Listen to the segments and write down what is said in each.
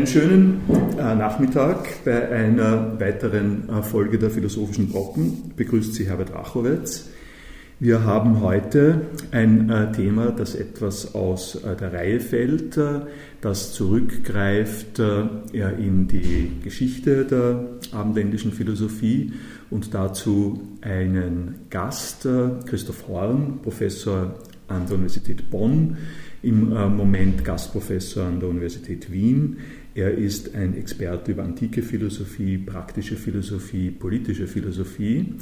Einen schönen äh, Nachmittag bei einer weiteren äh, Folge der Philosophischen Brocken. Begrüßt Sie Herbert Rachowitz. Wir haben heute ein äh, Thema, das etwas aus äh, der Reihe fällt, äh, das zurückgreift äh, in die Geschichte der abendländischen Philosophie und dazu einen Gast, Christoph Horn, Professor an der Universität Bonn, im Moment Gastprofessor an der Universität Wien er ist ein Experte über antike Philosophie, praktische Philosophie, politische Philosophie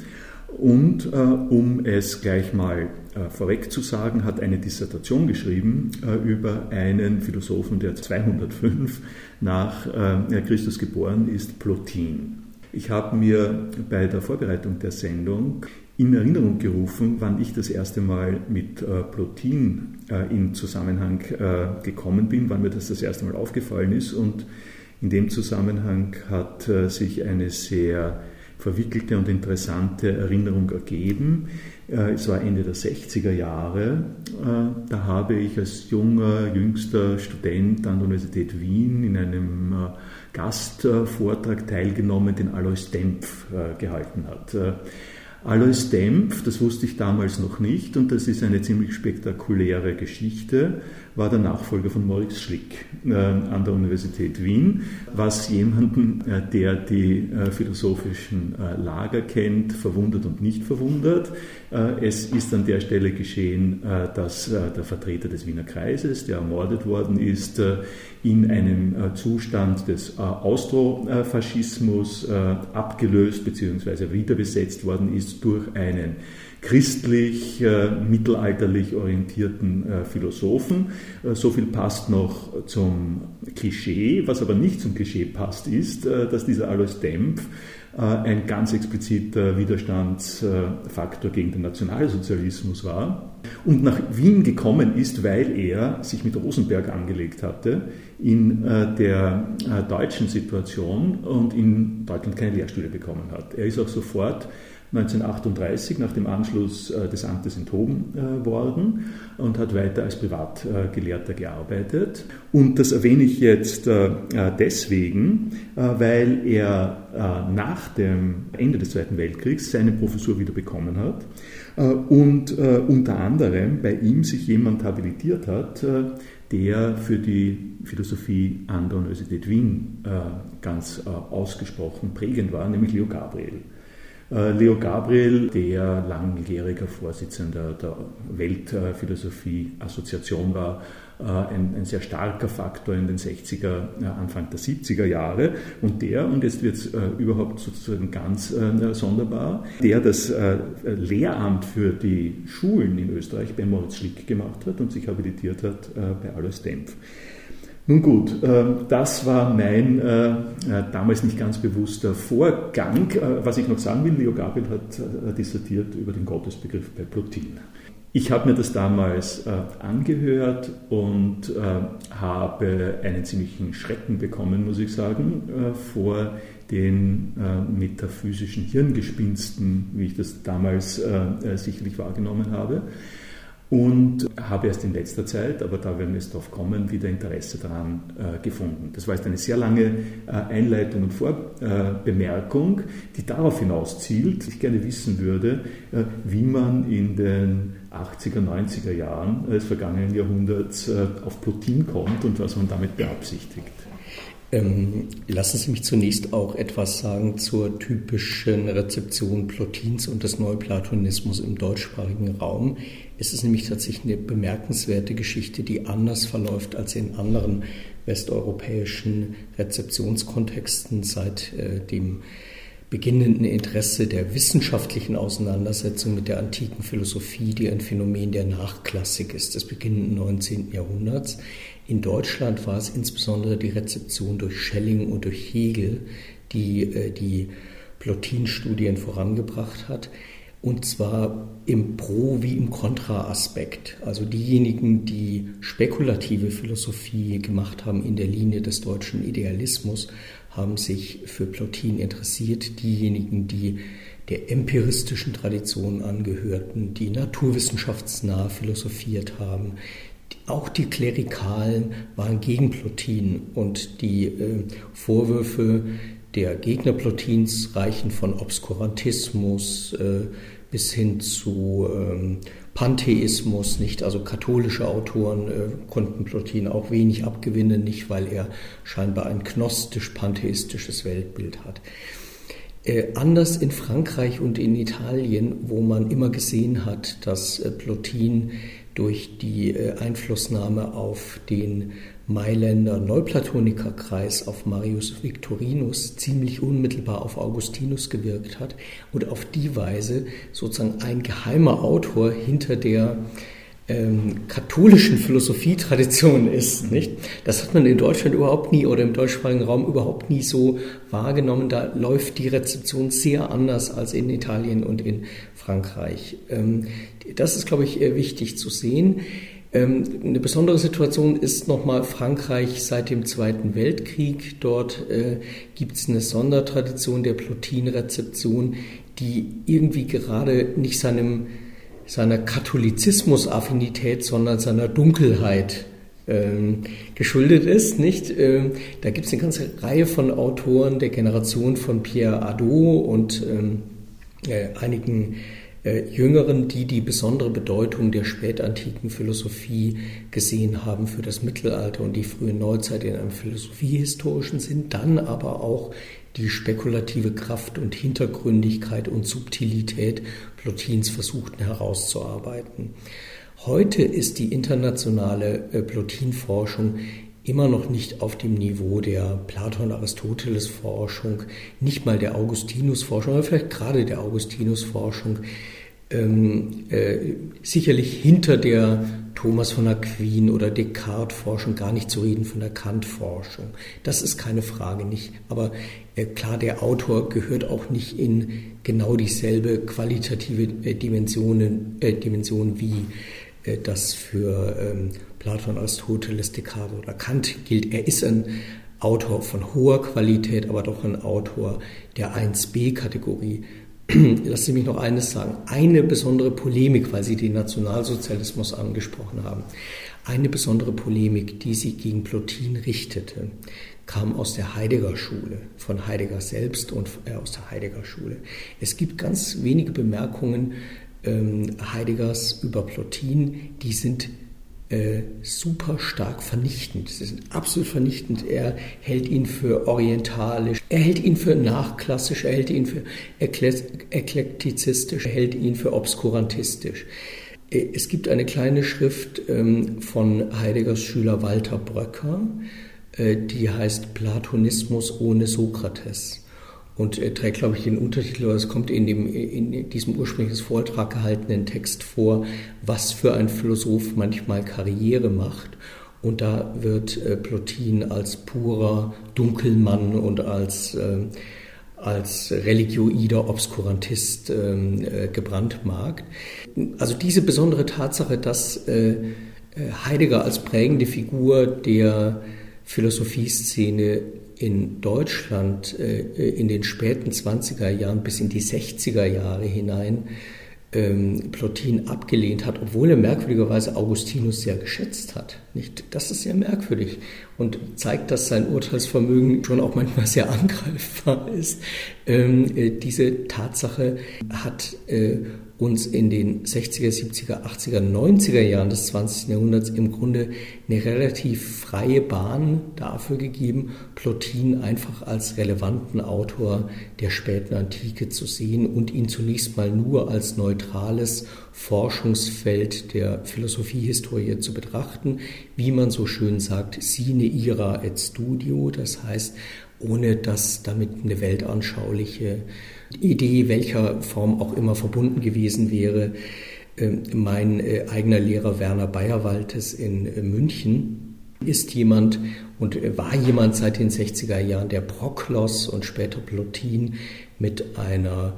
und äh, um es gleich mal äh, vorweg zu sagen, hat eine Dissertation geschrieben äh, über einen Philosophen, der 205 nach äh, Christus geboren ist, Plotin. Ich habe mir bei der Vorbereitung der Sendung in Erinnerung gerufen, wann ich das erste Mal mit äh, Plotin äh, in Zusammenhang äh, gekommen bin, wann mir das das erste Mal aufgefallen ist. Und in dem Zusammenhang hat äh, sich eine sehr verwickelte und interessante Erinnerung ergeben. Äh, es war Ende der 60er Jahre. Äh, da habe ich als junger, jüngster Student an der Universität Wien in einem Gastvortrag teilgenommen, den Alois Dempf gehalten hat. Alois Dempf, das wusste ich damals noch nicht und das ist eine ziemlich spektakuläre Geschichte, war der Nachfolger von Moritz Schlick äh, an der Universität Wien, was jemanden, äh, der die äh, philosophischen äh, Lager kennt, verwundert und nicht verwundert. Äh, es ist an der Stelle geschehen, äh, dass der Vertreter des Wiener Kreises, der ermordet worden ist, in einem Zustand des Austrofaschismus abgelöst bzw. wiederbesetzt worden ist durch einen christlich, äh, mittelalterlich orientierten äh, Philosophen. Äh, so viel passt noch zum Klischee. Was aber nicht zum Klischee passt, ist, äh, dass dieser Alois Dempf äh, ein ganz expliziter Widerstandsfaktor gegen den Nationalsozialismus war und nach Wien gekommen ist, weil er sich mit Rosenberg angelegt hatte in äh, der deutschen Situation und in Deutschland keine Lehrstühle bekommen hat. Er ist auch sofort 1938 nach dem Anschluss äh, des Amtes enthoben äh, worden und hat weiter als Privatgelehrter gearbeitet. Und das erwähne ich jetzt äh, deswegen, weil er nach dem Ende des Zweiten Weltkriegs seine Professur wieder bekommen hat und unter anderem bei ihm sich jemand habilitiert hat, der für die Philosophie an der Universität Wien ganz ausgesprochen prägend war, nämlich Leo Gabriel. Äh, Leo Gabriel, der langjähriger Vorsitzender der Weltphilosophie-Assoziation war, äh, ein, ein, sehr starker Faktor in den 60er, äh, Anfang der 70er Jahre. Und der, und jetzt wird es überhaupt sozusagen ganz sonderbar, der das Lehramt für die Schulen in Österreich bei Moritz Schlick gemacht hat und sich habilitiert hat bei Alois Dempf. Nun gut, ähm, das war mein äh, äh, damals nicht ganz bewusster Vorgang. Äh, was ich noch sagen will, Leo Gabriel hat dissertiert über den Gottesbegriff bei Plotin. Ich habe mir das damals angehört und habe einen ziemlichen Schrecken bekommen, muss ich sagen, vor den metaphysischen Hirngespinsten, wie ich das damals sicherlich wahrgenommen habe und habe erst in letzter Zeit, aber da werden wir es drauf kommen, wieder Interesse daran äh, gefunden. Das war jetzt eine sehr lange äh, Einleitung und Vorbemerkung, äh, die darauf hinaus zielt, ich gerne wissen würde, äh, wie man in den 80er, 90er Jahren des vergangenen Jahrhunderts äh, auf Plotin kommt und was man damit beabsichtigt. Ähm, lassen Sie mich zunächst auch etwas sagen zur typischen Rezeption Plotins und des Neuplatonismus im deutschsprachigen Raum. Es ist nämlich tatsächlich eine bemerkenswerte Geschichte, die anders verläuft als in anderen westeuropäischen Rezeptionskontexten seit äh, dem beginnenden Interesse der wissenschaftlichen Auseinandersetzung mit der antiken Philosophie, die ein Phänomen der Nachklassik ist, des beginnenden 19. Jahrhunderts. In Deutschland war es insbesondere die Rezeption durch Schelling und durch Hegel, die äh, die Plotin-Studien vorangebracht hat. Und zwar im Pro- wie im Kontra-Aspekt. Also diejenigen, die spekulative Philosophie gemacht haben in der Linie des deutschen Idealismus, haben sich für Plotin interessiert. Diejenigen, die der empiristischen Tradition angehörten, die naturwissenschaftsnah philosophiert haben, auch die Klerikalen waren gegen Plotin und die äh, Vorwürfe der Gegner Plotins reichen von Obskurantismus äh, bis hin zu ähm, Pantheismus, nicht? Also katholische Autoren äh, konnten Plotin auch wenig abgewinnen, nicht weil er scheinbar ein gnostisch-pantheistisches Weltbild hat. Äh, anders in Frankreich und in Italien, wo man immer gesehen hat, dass äh, Plotin durch die äh, Einflussnahme auf den Mailänder Neuplatonikerkreis auf Marius Victorinus ziemlich unmittelbar auf Augustinus gewirkt hat und auf die Weise sozusagen ein geheimer Autor hinter der ähm, katholischen Philosophietradition ist. Nicht? Das hat man in Deutschland überhaupt nie oder im deutschsprachigen Raum überhaupt nie so wahrgenommen. Da läuft die Rezeption sehr anders als in Italien und in Frankreich. Ähm, das ist, glaube ich, wichtig zu sehen. Ähm, eine besondere Situation ist nochmal Frankreich seit dem Zweiten Weltkrieg. Dort äh, gibt es eine Sondertradition der Plotin-Rezeption, die irgendwie gerade nicht seinem, seiner Katholizismus-Affinität, sondern seiner Dunkelheit ähm, geschuldet ist. Nicht? Ähm, da gibt es eine ganze Reihe von Autoren der Generation von Pierre Adot und ähm, äh, einigen Jüngeren, die die besondere Bedeutung der spätantiken Philosophie gesehen haben für das Mittelalter und die frühe Neuzeit in einem philosophiehistorischen Sinn, dann aber auch die spekulative Kraft und Hintergründigkeit und Subtilität Plotins versuchten herauszuarbeiten. Heute ist die internationale äh, Plotin-Forschung immer noch nicht auf dem Niveau der Platon-Aristoteles-Forschung, nicht mal der Augustinus-Forschung, aber vielleicht gerade der Augustinus-Forschung, ähm, äh, sicherlich hinter der Thomas von Aquin oder Descartes-Forschung, gar nicht zu reden von der Kant-Forschung. Das ist keine Frage nicht. Aber äh, klar, der Autor gehört auch nicht in genau dieselbe qualitative äh, Dimensionen, äh, Dimension wie das für ähm, Platon, Aristoteles, Descartes oder Kant gilt. Er ist ein Autor von hoher Qualität, aber doch ein Autor der 1b-Kategorie. Lassen Sie mich noch eines sagen. Eine besondere Polemik, weil Sie den Nationalsozialismus angesprochen haben, eine besondere Polemik, die sich gegen Plotin richtete, kam aus der Heidegger Schule, von Heidegger selbst und äh, aus der Heidegger Schule. Es gibt ganz wenige Bemerkungen ähm, Heideggers über Plotin, die sind äh, super stark vernichtend. Sie sind absolut vernichtend. Er hält ihn für orientalisch, er hält ihn für nachklassisch, er hält ihn für eklektizistisch, er hält ihn für obskurantistisch. Äh, es gibt eine kleine Schrift ähm, von Heideggers Schüler Walter Bröcker, äh, die heißt Platonismus ohne Sokrates und äh, trägt, glaube ich, den Untertitel, oder es kommt in, dem, in diesem ursprünglichen Vortrag gehaltenen Text vor, was für ein Philosoph manchmal Karriere macht. Und da wird äh, Plotin als purer Dunkelmann und als, äh, als religioider Obskurantist ähm, äh, gebrandmarkt. Also diese besondere Tatsache, dass äh, Heidegger als prägende Figur der Philosophieszene in Deutschland äh, in den späten 20er Jahren bis in die 60er Jahre hinein ähm, Plotin abgelehnt hat, obwohl er merkwürdigerweise Augustinus sehr geschätzt hat. Nicht? Das ist sehr merkwürdig und zeigt, dass sein Urteilsvermögen schon auch manchmal sehr angreifbar ist. Ähm, äh, diese Tatsache hat äh, uns in den 60er, 70er, 80er, 90er Jahren des 20. Jahrhunderts im Grunde eine relativ freie Bahn dafür gegeben, Plotin einfach als relevanten Autor der späten Antike zu sehen und ihn zunächst mal nur als neutrales Forschungsfeld der Philosophiehistorie zu betrachten, wie man so schön sagt, sine ira et studio, das heißt, ohne dass damit eine weltanschauliche Idee, welcher Form auch immer verbunden gewesen wäre. Ähm, mein äh, eigener Lehrer Werner Bayerwaltes in äh, München ist jemand, und war jemand seit den 60er Jahren, der Proklos und später Plotin mit einer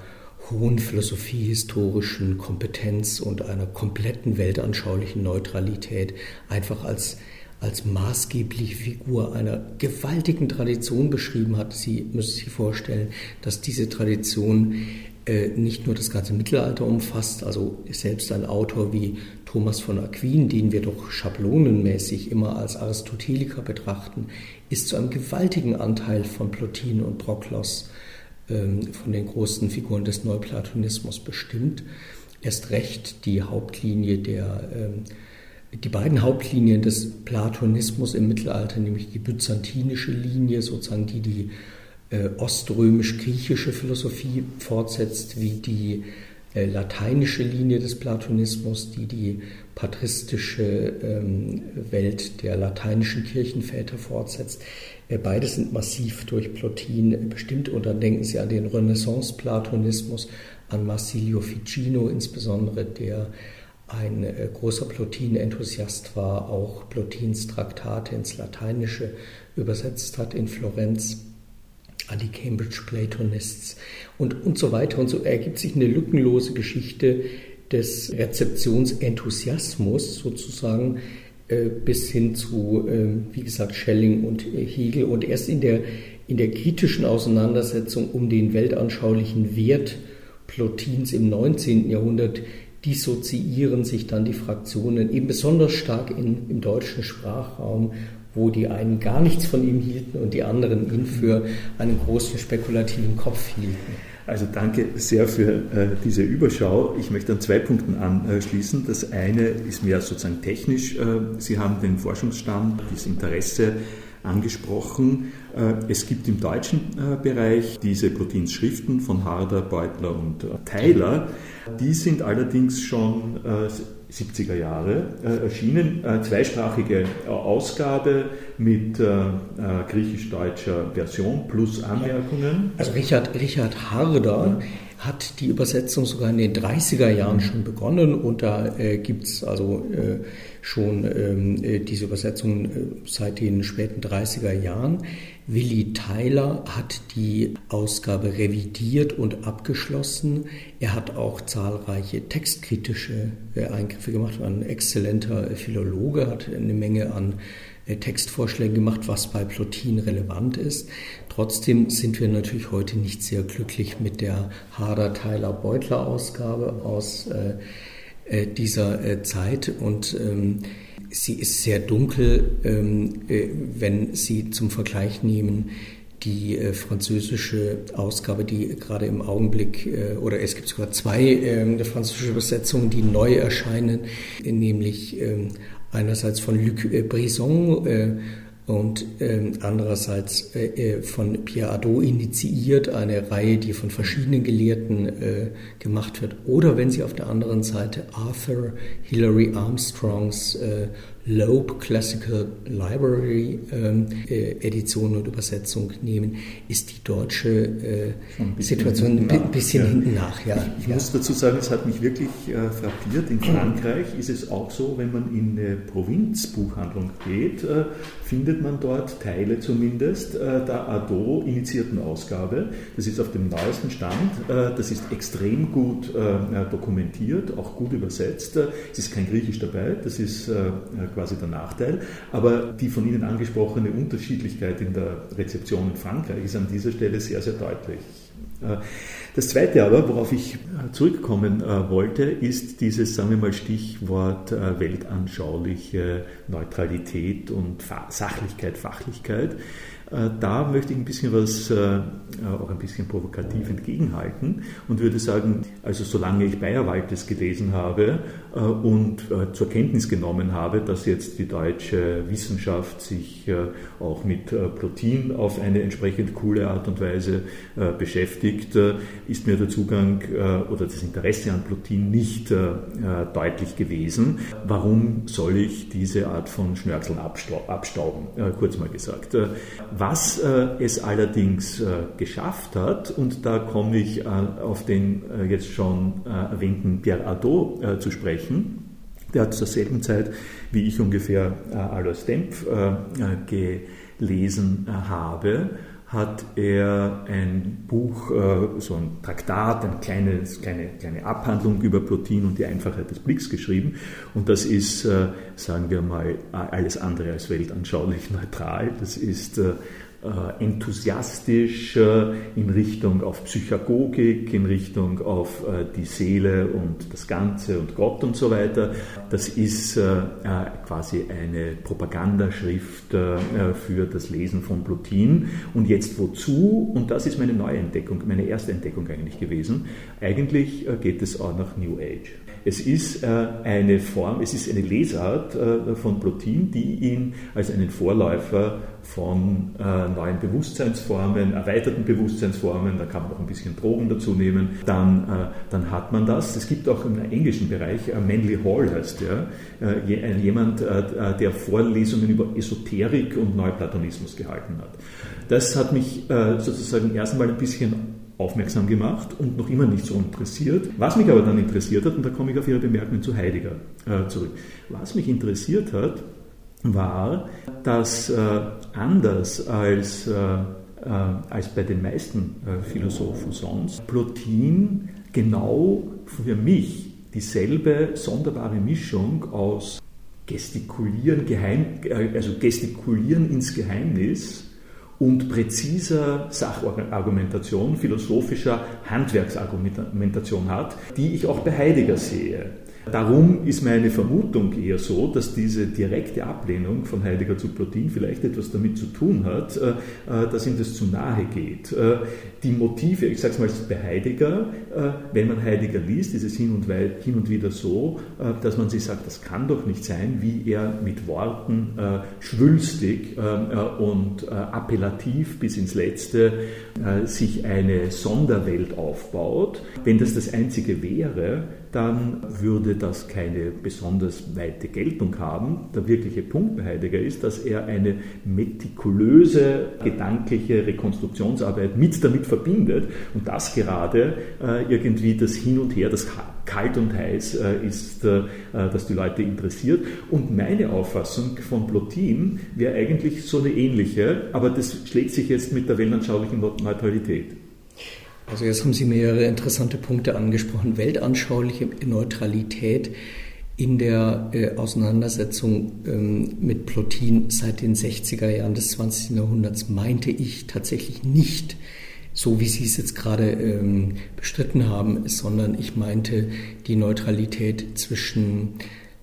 hohen philosophiehistorischen Kompetenz und einer kompletten weltanschaulichen Neutralität einfach als, als maßgebliche Figur einer gewaltigen Tradition beschrieben hat. Sie müssen sich vorstellen, dass diese Tradition äh, nicht nur das ganze Mittelalter umfasst, also selbst ein Autor wie Thomas von Aquin, den wir doch schablonenmäßig immer als Aristoteliker betrachten, ist zu einem gewaltigen Anteil von Plotin und Proklos, ähm, von den großen Figuren des Neuplatonismus bestimmt. Erst recht die Hauptlinie der ähm, die beiden Hauptlinien des Platonismus im Mittelalter, nämlich die byzantinische Linie, sozusagen die die äh, oströmisch-griechische Philosophie fortsetzt, wie die äh, lateinische Linie des Platonismus, die die patristische ähm, Welt der lateinischen Kirchenväter fortsetzt. Äh, beide sind massiv durch Plotin bestimmt und dann denken Sie an den Renaissance-Platonismus, an Marsilio Ficino insbesondere, der ein äh, großer Plotin-Enthusiast war, auch Plotins Traktate ins Lateinische übersetzt hat in Florenz an die Cambridge Platonists und, und so weiter. Und so ergibt sich eine lückenlose Geschichte des Rezeptionsenthusiasmus sozusagen äh, bis hin zu, äh, wie gesagt, Schelling und äh, Hegel. Und erst in der, in der kritischen Auseinandersetzung um den weltanschaulichen Wert Plotins im 19. Jahrhundert dissoziieren sich dann die Fraktionen eben besonders stark in, im deutschen Sprachraum wo die einen gar nichts von ihm hielten und die anderen ihn für einen großen spekulativen Kopf hielten. Also danke sehr für äh, diese Überschau. Ich möchte an zwei Punkten anschließen. Das eine ist mehr sozusagen technisch. Äh, Sie haben den Forschungsstand, das Interesse angesprochen. Äh, es gibt im deutschen äh, Bereich diese Proteinschriften von Harder, Beutler und äh, Tyler. Die sind allerdings schon 70er Jahre äh, erschienen. Äh, zweisprachige äh, Ausgabe mit äh, äh, griechisch-deutscher Version plus Anmerkungen. Also Richard, Richard Harder hat die Übersetzung sogar in den 30er Jahren schon begonnen und da äh, gibt es also schon ähm, diese Übersetzung seit den späten 30er Jahren. Willi Tyler hat die Ausgabe revidiert und abgeschlossen. Er hat auch zahlreiche textkritische äh, Eingriffe gemacht, war ein exzellenter Philologe, hat eine Menge an äh, Textvorschlägen gemacht, was bei Plotin relevant ist. Trotzdem sind wir natürlich heute nicht sehr glücklich mit der Harder-Tyler-Beutler-Ausgabe aus äh, dieser Zeit. Und ähm, Sie ist sehr dunkel, ähm, äh, wenn Sie zum Vergleich nehmen die äh, französische Ausgabe, die gerade im Augenblick, äh, oder es gibt sogar zwei äh, französische Übersetzungen, die neu erscheinen, nämlich ähm, einerseits von Luc äh, Brisson äh, und ähm, andererseits äh, äh, von Pierre Adot initiiert, eine Reihe, die von verschiedenen Gelehrten äh, gemacht wird. Oder wenn Sie auf der anderen Seite Arthur Hilary Armstrongs äh, Loeb Classical Library ähm, äh, Edition und Übersetzung nehmen, ist die deutsche äh, Situation ein bisschen hinten nach. Ja. Ich, ich ja. muss dazu sagen, es hat mich wirklich äh, frappiert. In Frankreich ist es auch so, wenn man in eine Provinzbuchhandlung geht, äh, findet man dort Teile zumindest äh, der Ado initiierten Ausgabe. Das ist auf dem neuesten Stand. Äh, das ist extrem gut dokumentiert, auch gut übersetzt. es ist kein Griechisch dabei, das ist quasi der Nachteil. Aber die von Ihnen angesprochene Unterschiedlichkeit in der Rezeption in Frankreich ist an dieser Stelle sehr, sehr deutlich. Äh, das Zweite aber, worauf ich zurückkommen äh, wollte, ist dieses, sagen wir mal, Stichwort äh, weltanschauliche Neutralität und Sachlichkeit, Fachlichkeit. Äh, da möchte ich ein bisschen was, äh, auch ein bisschen provokativ entgegenhalten und würde sagen, also solange ich Bayerwaldes gelesen habe äh, und zur Kenntnis genommen habe, dass jetzt die deutsche Wissenschaft sich auch mit Plotin auf eine entsprechend coole Art und Weise beschäftigt, ist mir der Zugang oder das Interesse an Plotin nicht deutlich gewesen. Warum soll ich diese Art von Schnörkeln abstauben, kurz mal gesagt. Was äh, es allerdings äh, geschafft hat, und da komme ich äh, auf den äh, jetzt schon äh, erwähnten Pierre Adot äh, zu sprechen, der hat zur selben Zeit wie ich ungefähr Alois Dempf gelesen habe, hat er ein Buch, äh, so ein Traktat, eine kleine, kleine, kleine Abhandlung über Plotin und die Einfachheit des Blicks geschrieben. Und das ist, äh, sagen wir mal, alles andere als weltanschaulich neutral. Das ist äh, äh, enthusiastisch äh, in Richtung auf Psychagogik, in Richtung auf äh, die Seele und das Ganze und Gott und so weiter. Das ist quasi eine Propagandaschrift für das Lesen von Plotin. Und jetzt wozu? Und das ist meine neue Entdeckung, meine erste Entdeckung eigentlich gewesen. Eigentlich geht es auch nach New Age. Es ist eine Form, es ist eine Lesart von Plotin, die ihn als einen Vorläufer von äh, neuen Bewusstseinsformen, erweiterten Bewusstseinsformen, da kann man auch ein bisschen Drogen dazu nehmen, dann, äh, dann hat man das. Es gibt auch im englischen Bereich, äh, Manly Hall heißt der, äh, jemand, äh, äh, der Vorlesungen über Esoterik und Neuplatonismus gehalten hat. Das hat mich sozusagen erstmal ein bisschen aufmerksam gemacht und noch immer nicht so interessiert. Was mich aber dann interessiert hat, und da komme ich auf Ihre Bemerkungen zu Heidegger zurück, was mich interessiert hat, war, dass äh, anders als, äh, äh, als bei den meisten äh, Philosophen sonst, Plotin genau für mich dieselbe sonderbare Mischung aus Gestikulieren, Geheim, äh, also Gestikulieren ins Geheimnis und präziser Sachargumentation, philosophischer Handwerksargumentation hat, die ich auch bei Heidegger sehe. Darum ist meine Vermutung eher so, dass diese direkte Ablehnung von Heidegger zu Plotin vielleicht etwas damit zu tun hat, äh, äh, dass ihm das zu nahe geht. Äh, die Motive, ich sage es mal bei Heidegger, wenn man Heidegger liest, ist es hin und, hin und wieder so, dass man sich sagt, das kann doch nicht sein, wie er mit Worten schwülstig und appellativ bis ins Letzte sich eine Sonderwelt aufbaut. Wenn das das Einzige wäre, dann würde das keine besonders weite Geltung haben. Der wirkliche Punkt bei Heidegger ist, dass er eine metikulöse gedankliche Rekonstruktionsarbeit mit damit verbindet und das gerade äh, irgendwie das Hin und Her, das kalt und heiß äh, ist, äh, das die Leute interessiert. Und meine Auffassung von Plotin wäre eigentlich so eine ähnliche, aber das schlägt sich jetzt mit der weltanschaulichen Neutralität. Also jetzt haben Sie mehrere interessante Punkte angesprochen. Weltanschauliche Neutralität in der äh, Auseinandersetzung ähm, mit Plotin seit den 60er Jahren des 20. Jahrhunderts meinte ich tatsächlich nicht, so wie Sie es jetzt gerade ähm, bestritten haben, sondern ich meinte die Neutralität zwischen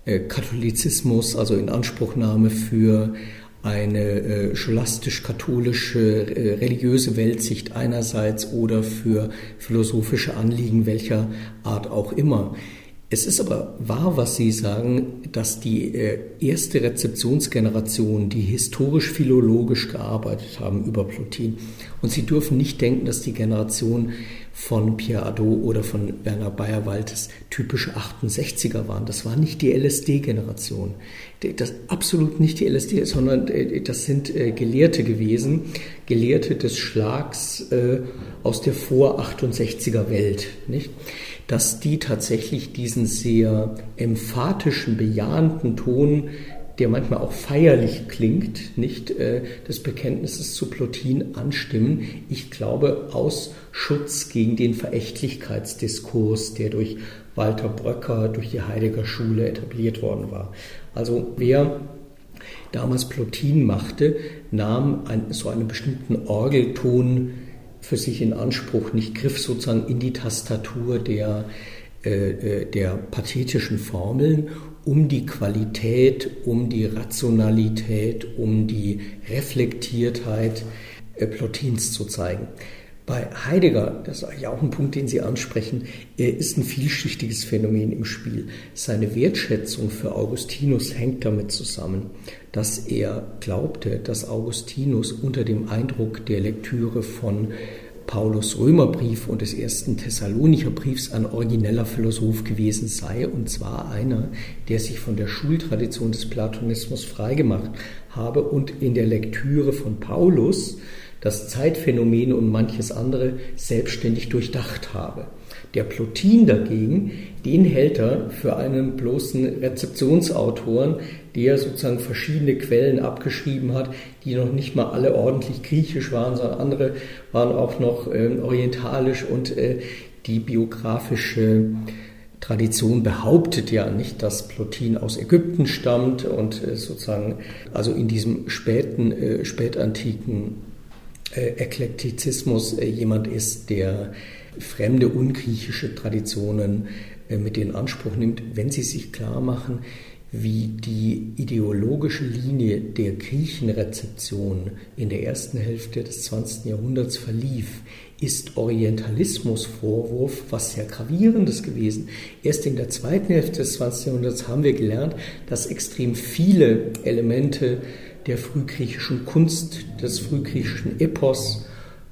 äh, Katholizismus, also Inanspruchnahme für eine äh, scholastisch-katholische äh, religiöse Weltsicht einerseits oder für philosophische Anliegen welcher Art auch immer. Es ist aber wahr, was Sie sagen, dass die äh, erste Rezeptionsgeneration, die historisch-philologisch gearbeitet haben über Plotin, und Sie dürfen nicht denken, dass die Generation von Pierre Adot oder von Werner Bayerwaldes typische 68er waren. Das war nicht die LSD-Generation. Das absolut nicht die LSD, sondern äh, das sind äh, Gelehrte gewesen, Gelehrte des Schlags äh, aus der vor 68er Welt, nicht? Dass die tatsächlich diesen sehr emphatischen, bejahenden Ton der manchmal auch feierlich klingt, nicht äh, des Bekenntnisses zu Plotin anstimmen. Ich glaube, aus Schutz gegen den Verächtlichkeitsdiskurs, der durch Walter Bröcker, durch die Heidegger Schule etabliert worden war. Also wer damals Plotin machte, nahm ein, so einen bestimmten Orgelton für sich in Anspruch, nicht griff sozusagen in die Tastatur der, äh, äh der pathetischen Formeln um die Qualität, um die Rationalität, um die Reflektiertheit äh, Plotins zu zeigen. Bei Heidegger, das ist eigentlich auch ein Punkt, den Sie ansprechen, er ist ein vielschichtiges Phänomen im Spiel. Seine Wertschätzung für Augustinus hängt damit zusammen, dass er glaubte, dass Augustinus unter dem Eindruck der Lektüre von Paulus Römerbrief und des ersten Thessalonicher Briefs ein origineller Philosoph gewesen sei, und zwar einer, der sich von der Schultradition des Platonismus freigemacht habe und in der Lektüre von Paulus das Zeitphänomen und manches andere selbstständig durchdacht habe. Der Plotin dagegen, den hält er für einen bloßen Rezeptionsautoren, der sozusagen verschiedene Quellen abgeschrieben hat, die noch nicht mal alle ordentlich griechisch waren, sondern andere waren auch noch äh, orientalisch und äh, die biografische Tradition behauptet ja nicht, dass Plotin aus Ägypten stammt und äh, sozusagen also in diesem späten, äh, spätantiken äh, Eklektizismus jemand ist, der fremde ungriechische Traditionen mit in Anspruch nimmt, wenn sie sich klar machen, wie die ideologische Linie der Griechenrezeption in der ersten Hälfte des 20. Jahrhunderts verlief, ist Orientalismusvorwurf was sehr gravierendes gewesen. Erst in der zweiten Hälfte des 20. Jahrhunderts haben wir gelernt, dass extrem viele Elemente der frühgriechischen Kunst, des frühgriechischen Epos,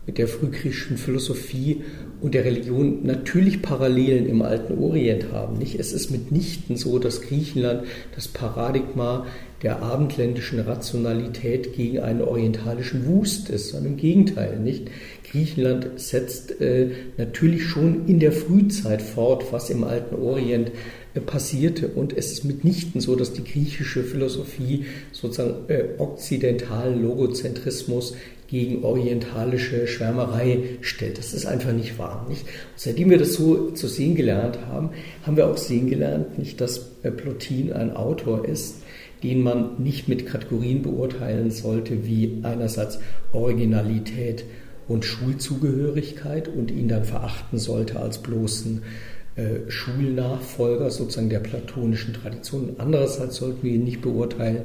mit der frühgriechischen Philosophie und der Religion natürlich Parallelen im alten Orient haben. Nicht? Es ist mitnichten so, dass Griechenland das Paradigma der abendländischen Rationalität gegen einen orientalischen Wust ist, sondern im Gegenteil. Nicht? Griechenland setzt äh, natürlich schon in der Frühzeit fort, was im alten Orient äh, passierte. Und es ist mitnichten so, dass die griechische Philosophie sozusagen äh, okzidentalen Logozentrismus gegen orientalische Schwärmerei stellt. Das ist einfach nicht wahr. Nicht? seitdem wir das so zu sehen gelernt haben, haben wir auch sehen gelernt, nicht, dass äh, Plotin ein Autor ist, den man nicht mit Kategorien beurteilen sollte, wie einerseits Originalität und Schulzugehörigkeit und ihn dann verachten sollte als bloßen äh, Schulnachfolger sozusagen der platonischen Tradition. Andererseits sollten wir ihn nicht beurteilen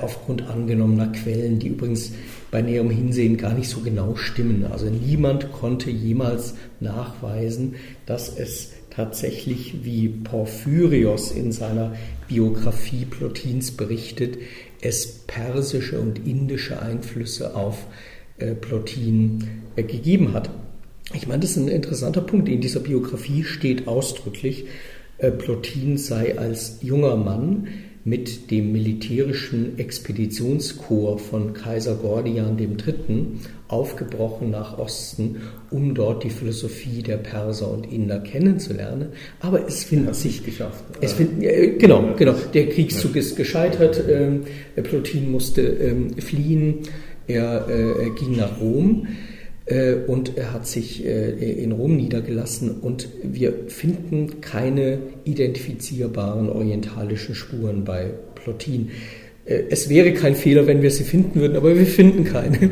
aufgrund angenommener Quellen, die übrigens bei näherem Hinsehen gar nicht so genau stimmen. Also niemand konnte jemals nachweisen, dass es tatsächlich, wie Porphyrios in seiner Biografie Plotins berichtet, es persische und indische Einflüsse auf äh, Plotin äh, gegeben hat. Ich meine, das ist ein interessanter Punkt. In dieser Biografie steht ausdrücklich, äh, Plotin sei als junger Mann mit dem militärischen Expeditionskorps von Kaiser Gordian III. aufgebrochen nach Osten, um dort die Philosophie der Perser und Inder kennenzulernen. Aber es findet sich geschafft. Es find, äh, genau, genau. Der Kriegszug ist gescheitert. Ähm, Plotin musste ähm, fliehen. Er äh, ging nach Rom. Äh, und er hat sich äh, in Rom niedergelassen und wir finden keine identifizierbaren orientalischen Spuren bei Plotin. Äh, es wäre kein Fehler, wenn wir sie finden würden, aber wir finden keine.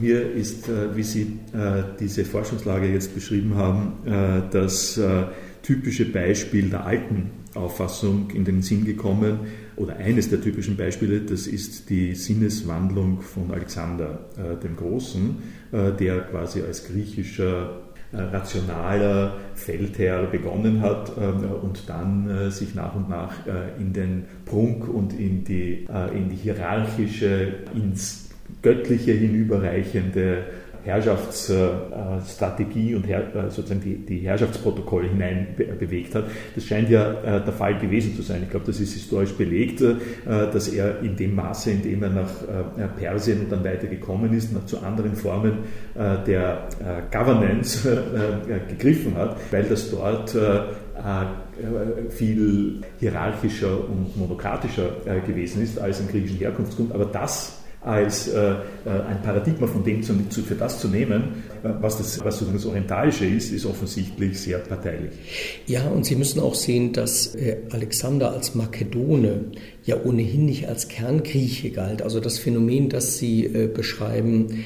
Mir ist, wie Sie diese Forschungslage jetzt beschrieben haben, das typische Beispiel der alten Auffassung in den Sinn gekommen, oder eines der typischen Beispiele, das ist die Sinneswandlung von Alexander dem Großen, der quasi als griechischer äh, rationaler Feldherr begonnen hat und dann äh, sich nach und nach äh, in den Prunk und in die, in die hierarchische, ins Göttliche hinüberreichende Herrschaftsstrategie und sozusagen die, Herrschaftsprotokolle hinein bewegt hat. Das scheint ja der Fall gewesen zu sein. Ich glaube, das ist historisch belegt, dass er in dem Maße, in dem er nach Persien und dann weiter gekommen ist, noch zu anderen Formen der Governance gegriffen hat, weil das dort viel hierarchischer und monokratischer gewesen ist als im griechischen Herkunftsgrund. Aber das als äh, äh, ein Paradigma von dem zu, zu, für das zu nehmen, äh, was das, was das Orientalische ist, ist offensichtlich sehr parteilich. Ja, und Sie müssen auch sehen, dass äh, Alexander als Makedone ja ohnehin nicht als Kerngrieche galt. Also das Phänomen, das Sie äh, beschreiben,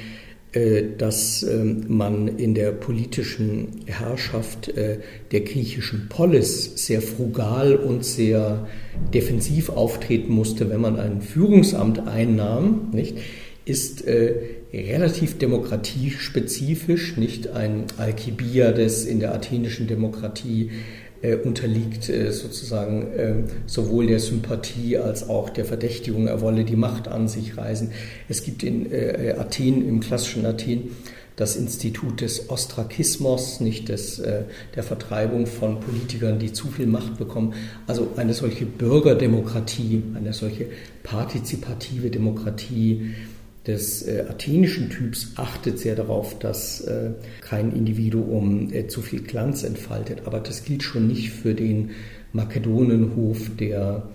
dass ähm, man in der politischen Herrschaft äh, der griechischen Polis sehr frugal und sehr defensiv auftreten musste, wenn man ein Führungsamt einnahm, nicht, ist äh, relativ demokratiespezifisch, nicht? Ein Alkibiades in der athenischen Demokratie äh, unterliegt äh, sozusagen äh, sowohl der Sympathie als auch der Verdächtigung, er wolle die Macht an sich reißen. Es gibt in äh, Athen, im klassischen Athen, das Institut des Ostrakismos, nicht des, äh, der Vertreibung von Politikern, die zu viel Macht bekommen. Also eine solche Bürgerdemokratie, eine solche partizipative Demokratie, des äh, athenischen Typs achtet sehr darauf, dass äh, kein Individuum äh, zu viel Glanz entfaltet. Aber das gilt schon nicht für den Makedonenhof der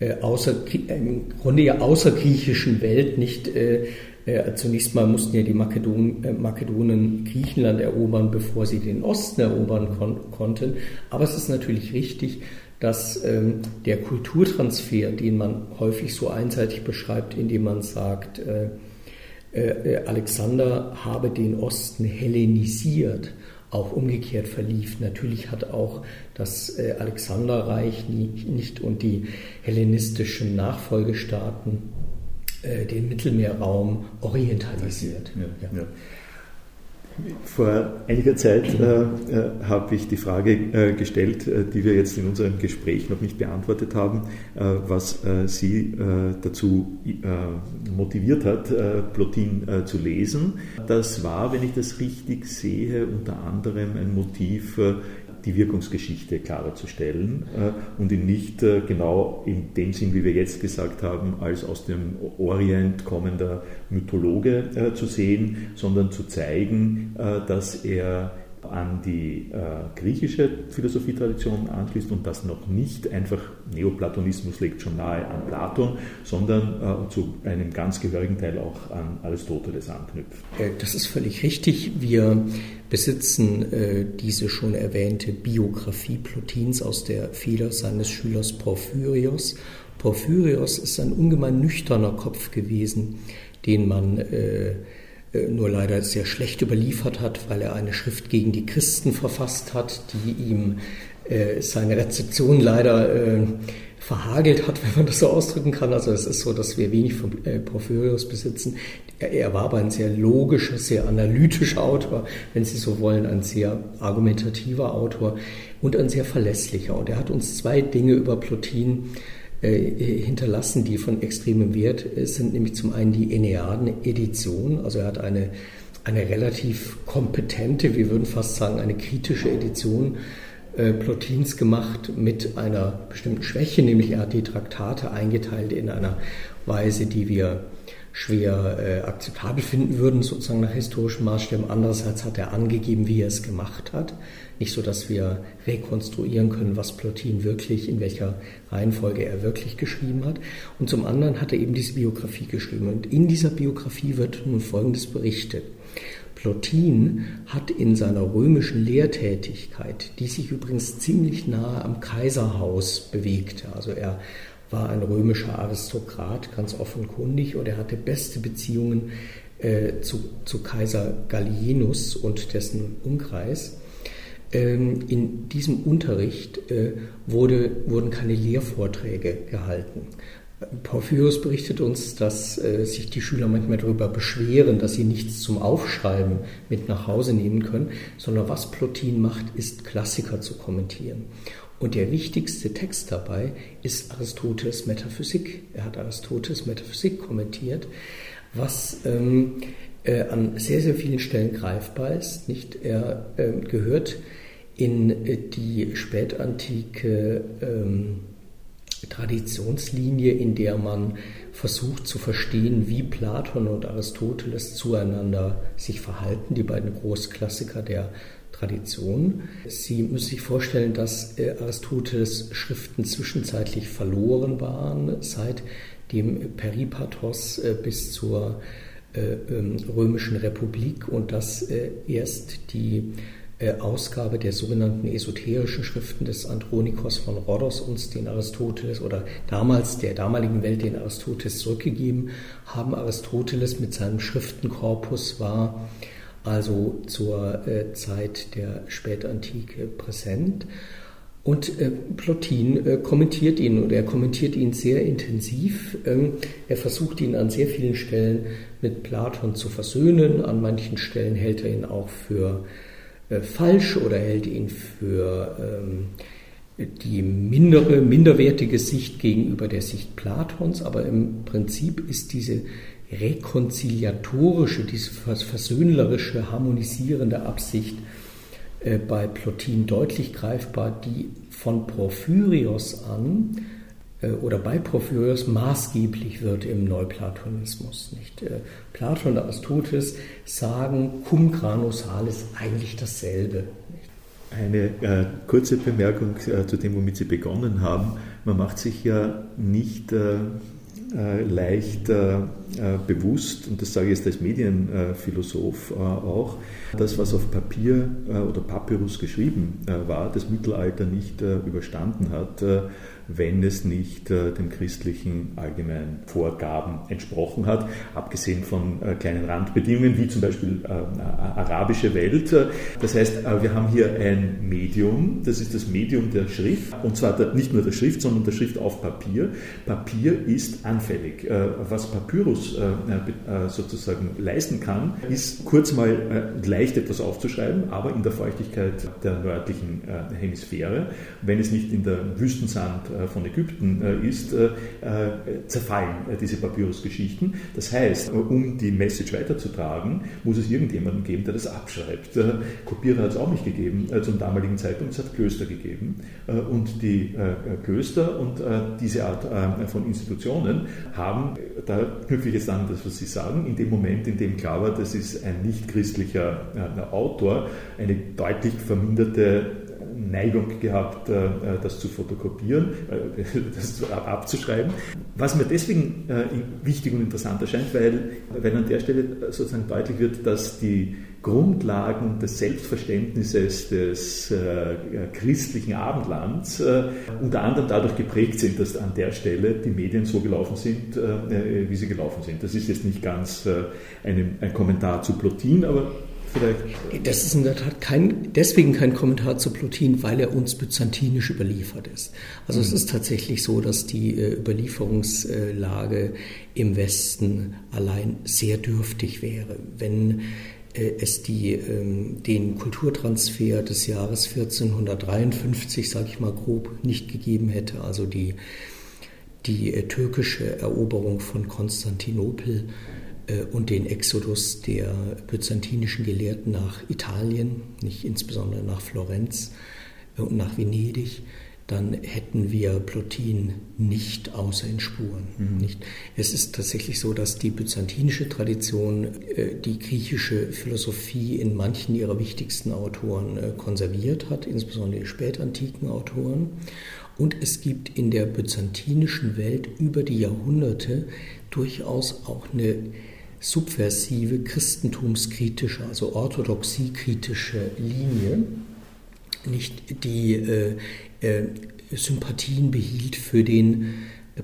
äh, außer, im Grunde ja außergriechischen Welt nicht. Äh, äh, zunächst mal mussten ja die Makedon, Makedonen Griechenland erobern, bevor sie den Osten erobern kon konnten. Aber es ist natürlich richtig, dass ähm, der Kulturtransfer, den man häufig so einseitig beschreibt, indem man sagt, äh, äh, Alexander habe den Osten hellenisiert, auch umgekehrt verlief. Natürlich hat auch das äh, Alexanderreich nicht, nicht und die hellenistischen Nachfolgestaaten äh, den Mittelmeerraum orientalisiert. Ja, ja. Ja. Vor einiger Zeit äh, äh, habe ich die Frage äh, gestellt, äh, die wir jetzt in unserem Gespräch noch nicht beantwortet haben, äh, was äh, Sie dazu motiviert hat, Plotin zu lesen. Das war, wenn ich das richtig sehe, unter anderem ein Motiv die Wirkungsgeschichte klarer zu stellen äh, und ihn nicht äh, genau in dem Sinn, wie wir jetzt gesagt haben, als aus dem Orient kommender Mythologe äh, zu sehen, sondern zu zeigen, dass er an die äh, griechische Philosophietradition anschließt und das noch nicht einfach Neoplatonismus legt schon nahe an Platon, sondern äh, zu einem ganz gehörigen Teil auch an Aristoteles anknüpft. Äh, das ist völlig richtig. Wir besitzen äh, diese schon erwähnte Biografie Plotins aus der Feder seines Schülers Porphyrios. Porphyrios ist ein ungemein nüchterner Kopf gewesen, den man äh, nur leider sehr schlecht überliefert hat, weil er eine Schrift gegen die Christen verfasst hat, die ihm äh, seine Rezeption leider äh, verhagelt hat, wenn man das so ausdrücken kann. Also es ist so, dass wir wenig von äh, Porphyrios besitzen. Er, er, war aber ein sehr logischer, sehr analytischer Autor, wenn Sie so wollen, ein sehr argumentativer Autor und ein sehr verlässlicher. Und er hat uns zwei Dinge über Plotin äh, hinterlassen, die von extremem Wert sind, nämlich zum einen die Eneaden-Edition, also er hat eine, eine relativ kompetente, wir würden fast sagen eine kritische Edition äh, Plotins gemacht mit einer bestimmten Schwäche, nämlich er hat die Traktate eingeteilt in einer Weise, die wir schwer äh, akzeptabel finden würden, sozusagen nach historischen Maßstäben. Andererseits hat er angegeben, wie er es gemacht hat. Nicht so, dass wir rekonstruieren können, was Plotin wirklich, in welcher Reihenfolge er wirklich geschrieben hat. Und zum anderen hat er eben diese Biografie geschrieben. Und in dieser Biografie wird nun Folgendes berichtet. Plotin hat in seiner römischen Lehrtätigkeit, die sich übrigens ziemlich nahe am Kaiserhaus bewegte, also er war ein römischer Aristokrat, ganz offenkundig, und er hatte beste Beziehungen äh, zu, zu Kaiser Gallienus und dessen Umkreis. Ähm, in diesem Unterricht äh, wurde, wurden keine Lehrvorträge gehalten. Porphyrius berichtet uns, dass äh, sich die Schüler manchmal darüber beschweren, dass sie nichts zum Aufschreiben mit nach Hause nehmen können, sondern was Plotin macht, ist Klassiker zu kommentieren. Und der wichtigste Text dabei ist Aristoteles Metaphysik. Er hat Aristoteles Metaphysik kommentiert, was ähm, äh, an sehr, sehr vielen Stellen greifbar ist. Nicht? Er äh, gehört in äh, die spätantike ähm, Traditionslinie, in der man versucht zu verstehen, wie Platon und Aristoteles zueinander sich verhalten, die beiden Großklassiker der Tradition. Sie müssen sich vorstellen, dass äh, Aristoteles Schriften zwischenzeitlich verloren waren, seit dem Peripathos äh, bis zur äh, ähm, Römischen Republik und dass erst die Ausgabe der sogenannten esoterischen Schriften des Andronikos von Rhodos uns den Aristoteles oder damals der damaligen Welt den Aristoteles zurückgegeben haben. Aristoteles mit seinem Schriftenkorpus war also zur äh, Zeit der Spätantike präsent. Und äh, Plotin äh, kommentiert ihn und er kommentiert ihn sehr intensiv. Ähm, er versucht ihn an sehr vielen Stellen mit Platon zu versöhnen. An manchen Stellen hält er ihn auch für äh, falsch oder hält ihn für ähm, die mindere, minderwertige Sicht gegenüber der Sicht Platons, aber im Prinzip ist diese rekonziliatorische, diese versöhnlerische, harmonisierende Absicht äh, bei Plotin deutlich greifbar, die von Porphyrios an äh, oder bei Porphyrios maßgeblich wird im Neuplatonismus. Nicht? Äh, Platon und Aristoteles sagen cum granus salis eigentlich dasselbe. Eine äh, kurze Bemerkung äh, zu dem, womit Sie begonnen haben. Man macht sich ja nicht äh, äh leicht bewusst, und das sage ich jetzt als Medienphilosoph auch, das, was auf Papier oder Papyrus geschrieben war, das Mittelalter nicht überstanden hat wenn es nicht äh, den christlichen allgemeinen Vorgaben entsprochen hat, abgesehen von äh, kleinen Randbedingungen wie zum Beispiel äh, arabische Welt. Das heißt, äh, wir haben hier ein Medium, das ist das Medium der Schrift, und zwar der, nicht nur der Schrift, sondern der Schrift auf Papier. Papier ist anfällig. Äh, was Papyrus sozusagen leisten kann, ist kurz mal leicht etwas aufzuschreiben, aber in der Feuchtigkeit der nördlichen Hemisphäre, wenn es nicht in der Wüstensand von Ägypten äh, ist, äh, zerfallen diese Papyrus-Geschichten. Das heißt, um die Message weiterzutragen, muss es irgendjemanden geben, der das abschreibt. Kopierer hat es auch nicht gegeben zum damaligen Zeitpunkt, es hat Klöster gegeben. Und die Klöster und diese Art von Institutionen haben, da knüpfe ich jetzt an das, was Sie sagen, in dem Moment, in dem klar war, das ist ein nicht christlicher Autor, eine deutlich verminderte Neigung gehabt, äh, äh, das zu fotokopieren, äh, das abzuschreiben. Was mir deswegen wichtig und interessant erscheint, weil, weil an der Stelle sozusagen deutlich wird, dass die Grundlagen des Selbstverständnisses des äh, christlichen Abendlands äh, unter anderem dadurch geprägt sind, dass an der Stelle die Medien so gelaufen sind, äh, wie sie gelaufen sind. Das ist jetzt nicht ganz ein, ein Kommentar zu Plotin, aber Vielleicht. Das ist in der Tat kein, deswegen kein Kommentar zu Plotin, weil er uns byzantinisch überliefert ist. Also mhm. es ist tatsächlich so, dass die äh, Überlieferungslage im Westen allein sehr dürftig wäre. Wenn äh, es die, ähm, den Kulturtransfer des Jahres 1453, sage ich mal grob, nicht gegeben hätte, also die, die äh, türkische Eroberung von Konstantinopel, und den Exodus der byzantinischen Gelehrten nach Italien, nicht insbesondere nach Florenz äh, und nach Venedig, dann hätten wir Plotin nicht außer in Spuren. Mhm. Nicht? Es ist tatsächlich so, dass die byzantinische Tradition äh, die griechische Philosophie in manchen ihrer wichtigsten Autoren konserviert hat, insbesondere die spätantiken Autoren. Und es gibt in der byzantinischen Welt über die Jahrhunderte durchaus auch eine subversive, christentumskritische, also orthodoxiekritische Linie, nicht die äh, äh, Sympathien behielt für den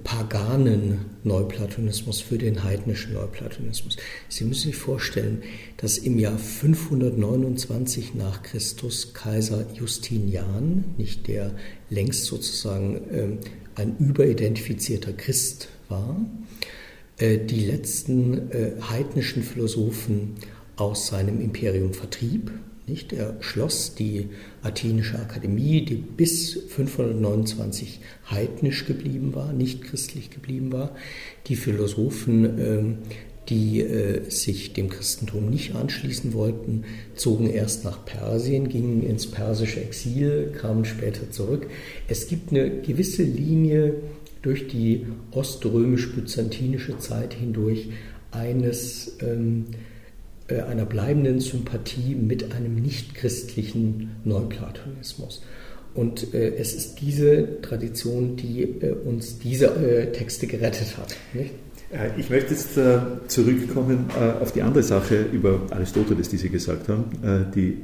paganen Neuplatonismus, für den heidnischen Neuplatonismus. Sie müssen sich vorstellen, dass im Jahr 529 nach Christus Kaiser Justinian, nicht der längst sozusagen ähm, ein überidentifizierter Christ war, äh, die letzten äh, heidnischen Philosophen aus seinem Imperium vertrieb. Nicht? Er schloss die Athenische Akademie, die bis 529 heidnisch geblieben war, nicht christlich geblieben war. Die Philosophen, ähm, die äh, sich dem Christentum nicht anschließen wollten, zogen erst nach Persien, gingen ins persische Exil, kamen später zurück. Es gibt eine gewisse Linie durch die oströmisch-byzantinische Zeit hindurch eines ähm, äh, einer bleibenden Sympathie mit einem nichtchristlichen Neuplatonismus. Und äh, es ist diese Tradition, die äh, uns diese äh, Texte gerettet hat. Nicht? Äh, ich möchte jetzt äh, zurückkommen auf die andere Sache über Aristoteles, die Sie gesagt haben, die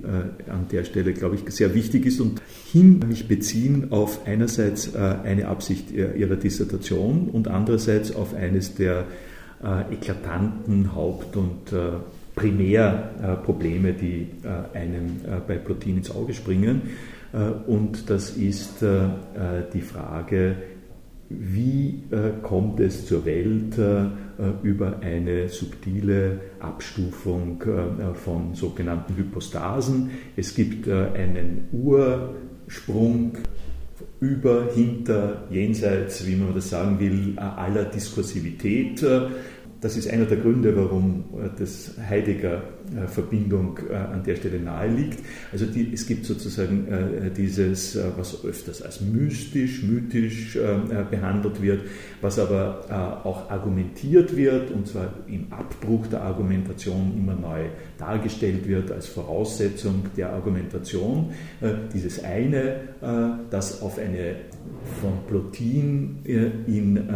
an der Stelle, glaube ich, sehr wichtig ist und hin mich beziehen auf einerseits eine Absicht Ihrer Dissertation und andererseits auf eines der eklatanten Haupt- und Primärprobleme, die äh, einem äh, bei Plotin ins Auge springen. Äh, und das ist die Frage, wie kommt es zur Welt über eine subtile Abstufung von sogenannten Hypostasen? Es gibt einen Ursprung über, hinter, jenseits, wie man das sagen will, aller Diskursivität das ist einer der Gründe, warum äh, das Heidegger-Verbindung äh, an der Stelle nahe liegt. Also die, es gibt sozusagen äh, dieses, was öfters als mystisch, mythisch behandelt wird, was aber auch argumentiert wird, und zwar im Abbruch der Argumentation immer neu dargestellt wird als Voraussetzung der Argumentation. Dieses eine, das auf eine von Plotin in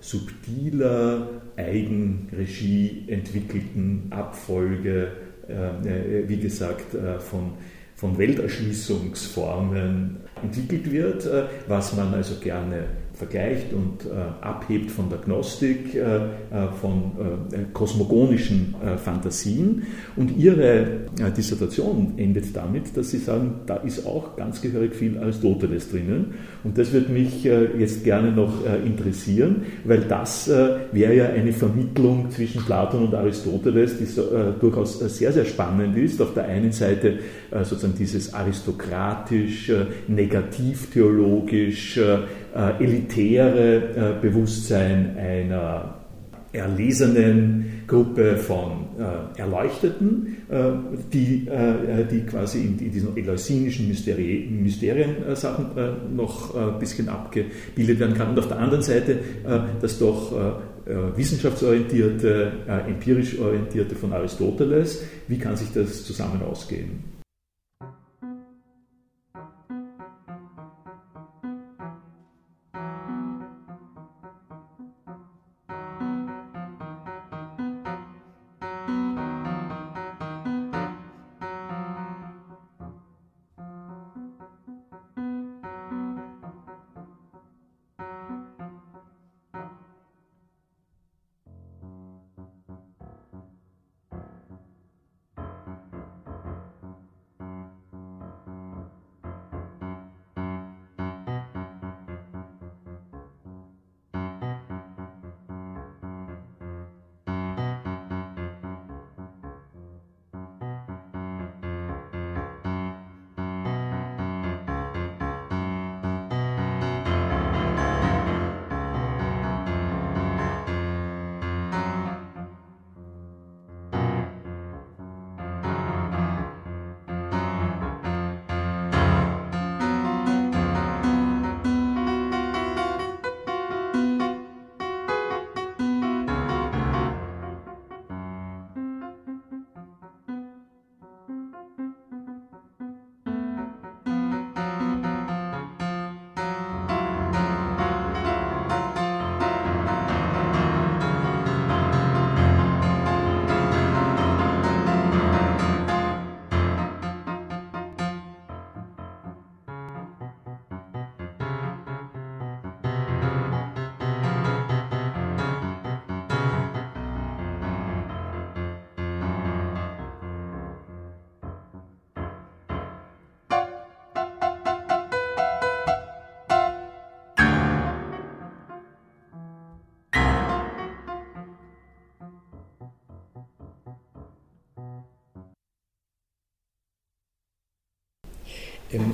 subtiler Eigenregie entwickelten Abfolge, äh, äh, wie gesagt, äh, von, von Welterschließungsformen entwickelt wird, was man also gerne vergleicht und äh, abhebt von der Gnostik, äh, äh von kosmogonischen Fantasien. Und ihre Dissertation endet damit, dass sie sagen, da ist auch ganz gehörig viel Aristoteles drinnen. Und das würde mich jetzt gerne noch interessieren, weil das wäre ja eine Vermittlung zwischen Platon und Aristoteles, die durchaus sehr, sehr spannend ist. Auf der einen Seite sozusagen dieses aristokratisch, negativ-theologisch, äh, elitäre äh, Bewusstsein einer erlesenen Gruppe von äh, Erleuchteten, äh, die, äh, die quasi in, in diesen eleusinischen Mysterien, Mysteriensachen äh, noch ein bisschen abgebildet werden kann. Und auf der anderen Seite das doch wissenschaftsorientierte, empirisch orientierte von Aristoteles. Wie kann sich das zusammen ausgehen?